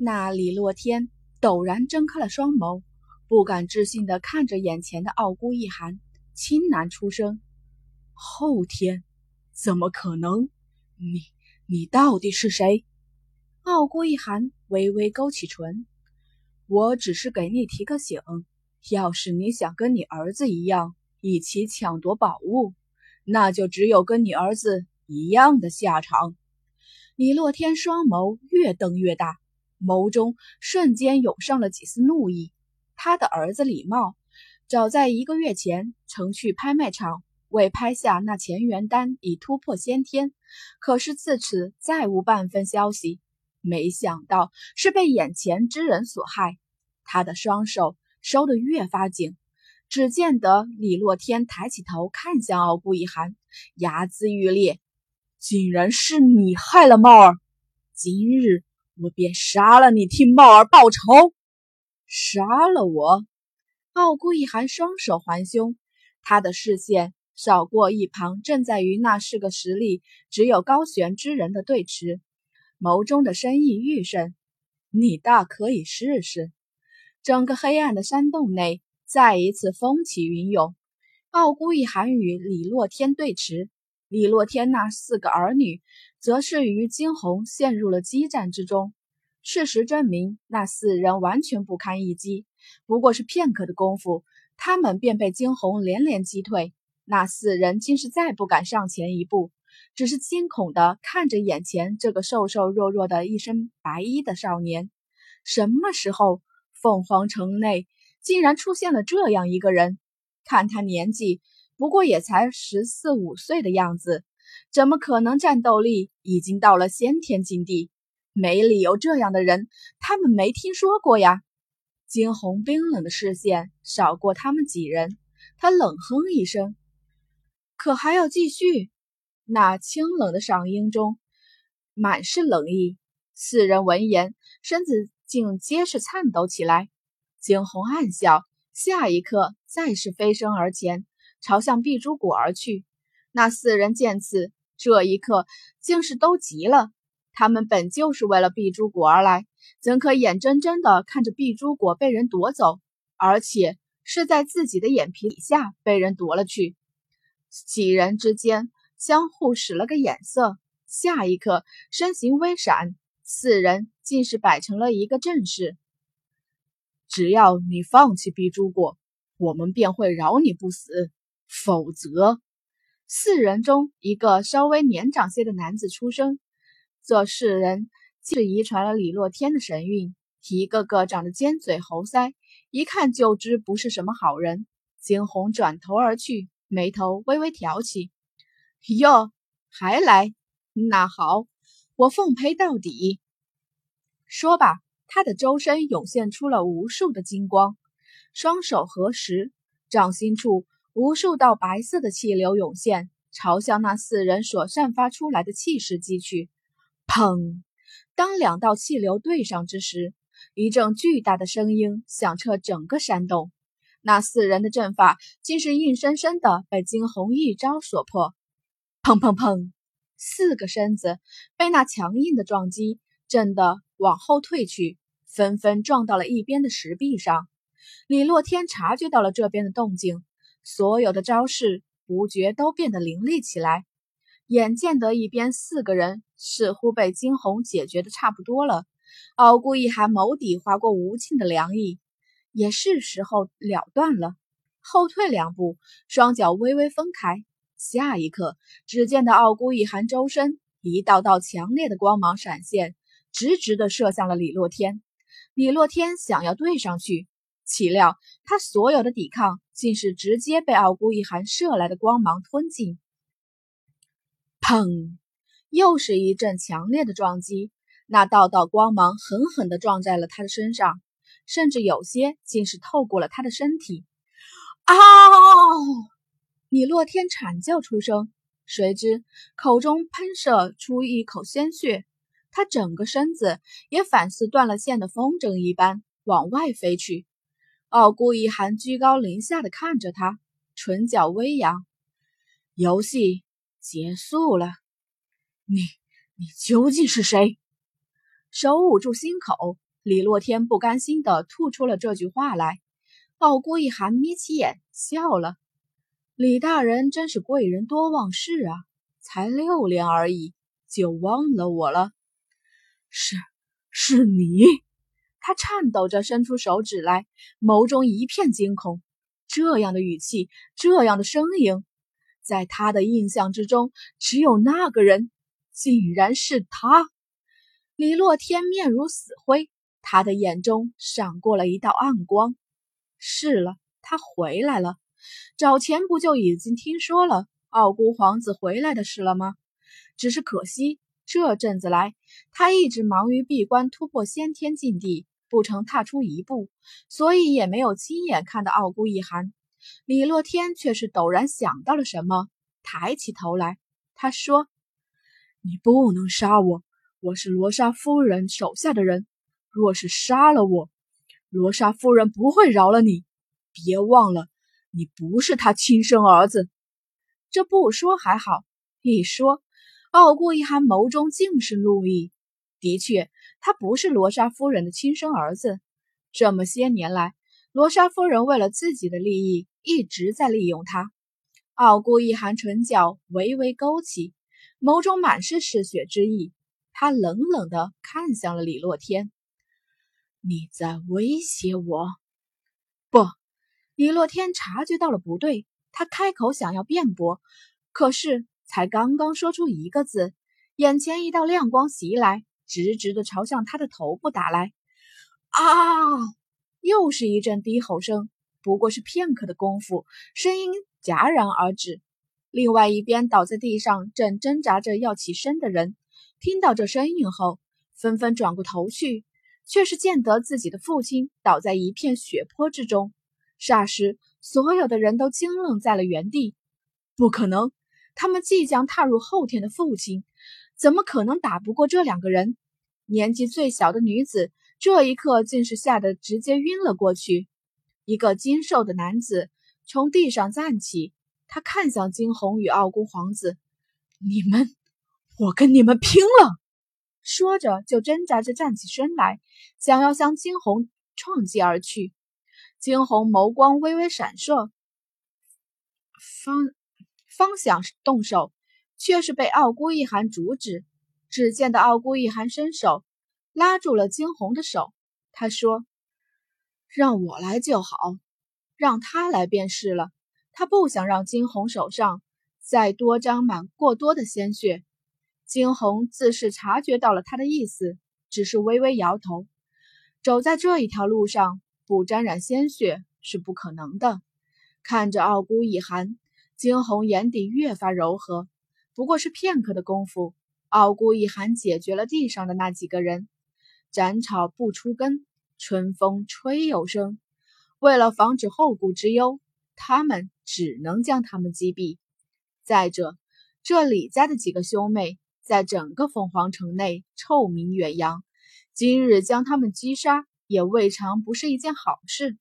那李洛天陡然睁开了双眸，不敢置信地看着眼前的傲孤一寒，轻喃出声：“后天？怎么可能？你你到底是谁？”傲孤一寒微微勾起唇：“我只是给你提个醒，要是你想跟你儿子一样一起抢夺宝物，那就只有跟你儿子一样的下场。”李洛天双眸越瞪越大，眸中瞬间涌上了几丝怒意。他的儿子李茂，早在一个月前曾去拍卖场为拍下那乾元丹已突破先天，可是自此再无半分消息。没想到是被眼前之人所害，他的双手收得越发紧。只见得李洛天抬起头看向傲孤一寒，牙眦欲裂：“竟然是你害了茂儿！今日我便杀了你，替茂儿报仇！”杀了我！傲孤一寒双手环胸，他的视线扫过一旁正在与那是个实力只有高悬之人的对峙。眸中的深意愈甚，你大可以试试。整个黑暗的山洞内再一次风起云涌。傲孤一寒与李洛天对峙，李洛天那四个儿女则是与惊鸿陷入了激战之中。事实证明，那四人完全不堪一击，不过是片刻的功夫，他们便被惊鸿连连击退。那四人竟是再不敢上前一步。只是惊恐地看着眼前这个瘦瘦弱弱的、一身白衣的少年。什么时候，凤凰城内竟然出现了这样一个人？看他年纪不过也才十四五岁的样子，怎么可能战斗力已经到了先天境地？没理由这样的人他们没听说过呀！惊鸿冰冷的视线扫过他们几人，他冷哼一声：“可还要继续？”那清冷的嗓音中满是冷意。四人闻言，身子竟皆是颤抖起来。惊鸿暗笑，下一刻再是飞身而前，朝向碧珠谷而去。那四人见此，这一刻竟是都急了。他们本就是为了碧珠果而来，怎可眼睁睁地看着碧珠果被人夺走，而且是在自己的眼皮底下被人夺了去？几人之间。相互使了个眼色，下一刻身形微闪，四人竟是摆成了一个阵势。只要你放弃碧珠果，我们便会饶你不死；否则，四人中一个稍微年长些的男子出声。这四人既是遗传了李洛天的神韵，一个个长得尖嘴猴腮，一看就知不是什么好人。惊鸿转头而去，眉头微微挑起。哟，还来？那好，我奉陪到底。说罢，他的周身涌现出了无数的金光，双手合十，掌心处无数道白色的气流涌现，朝向那四人所散发出来的气势击去。砰！当两道气流对上之时，一阵巨大的声音响彻整个山洞。那四人的阵法竟是硬生生的被惊鸿一招所破。砰砰砰！四个身子被那强硬的撞击震得往后退去，纷纷撞到了一边的石壁上。李洛天察觉到了这边的动静，所有的招式不觉都变得凌厉起来。眼见得一边四个人似乎被惊鸿解决的差不多了，傲孤一寒眸底划过无尽的凉意，也是时候了断了。后退两步，双脚微微分开。下一刻，只见得傲孤一寒周身一道道强烈的光芒闪现，直直的射向了李洛天。李洛天想要对上去，岂料他所有的抵抗竟是直接被傲孤一寒射来的光芒吞进。砰！又是一阵强烈的撞击，那道道光芒狠狠地撞在了他的身上，甚至有些竟是透过了他的身体。啊！李洛天惨叫出声，谁知口中喷射出一口鲜血，他整个身子也反似断了线的风筝一般往外飞去。傲孤一寒居高临下的看着他，唇角微扬：“游戏结束了，你你究竟是谁？”手捂住心口，李洛天不甘心地吐出了这句话来。傲孤一寒眯起眼笑了：“李大人真是贵人多忘事啊，才六年而已，就忘了我了。”是，是你。他颤抖着伸出手指来，眸中一片惊恐。这样的语气，这样的声音，在他的印象之中，只有那个人，竟然是他。李洛天面如死灰，他的眼中闪过了一道暗光。是了，他回来了。早前不就已经听说了傲孤皇子回来的事了吗？只是可惜，这阵子来，他一直忙于闭关突破先天禁地。不曾踏出一步，所以也没有亲眼看到傲孤一寒。李洛天却是陡然想到了什么，抬起头来，他说：“你不能杀我，我是罗莎夫人手下的人。若是杀了我，罗莎夫人不会饶了你。别忘了，你不是她亲生儿子。”这不说还好，一说，傲孤一寒眸中尽是怒意。的确。他不是罗莎夫人的亲生儿子。这么些年来，罗莎夫人为了自己的利益，一直在利用他。傲孤一寒唇角微微勾起，眸中满是嗜血之意。他冷冷地看向了李洛天：“你在威胁我？”不，李洛天察觉到了不对，他开口想要辩驳，可是才刚刚说出一个字，眼前一道亮光袭来。直直的朝向他的头部打来，啊！又是一阵低吼声，不过是片刻的功夫，声音戛然而止。另外一边倒在地上正挣扎着要起身的人，听到这声音后，纷纷转过头去，却是见得自己的父亲倒在一片血泊之中。霎时，所有的人都惊愣在了原地。不可能，他们即将踏入后天的父亲。怎么可能打不过这两个人？年纪最小的女子这一刻竟是吓得直接晕了过去。一个精瘦的男子从地上站起，他看向惊鸿与傲孤皇子：“你们，我跟你们拼了！”说着就挣扎着站起身来，想要向惊鸿撞击而去。惊鸿眸光微微闪烁，方方想动手。却是被傲孤一寒阻止。只见得傲孤一寒伸手拉住了惊鸿的手，他说：“让我来就好，让他来便是了。”他不想让惊鸿手上再多沾满过多的鲜血。惊鸿自是察觉到了他的意思，只是微微摇头。走在这一条路上，不沾染鲜血是不可能的。看着傲孤一寒，惊鸿眼底越发柔和。不过是片刻的功夫，傲孤一寒解决了地上的那几个人。斩草不除根，春风吹又生。为了防止后顾之忧，他们只能将他们击毙。再者，这李家的几个兄妹在整个凤凰城内臭名远扬，今日将他们击杀，也未尝不是一件好事。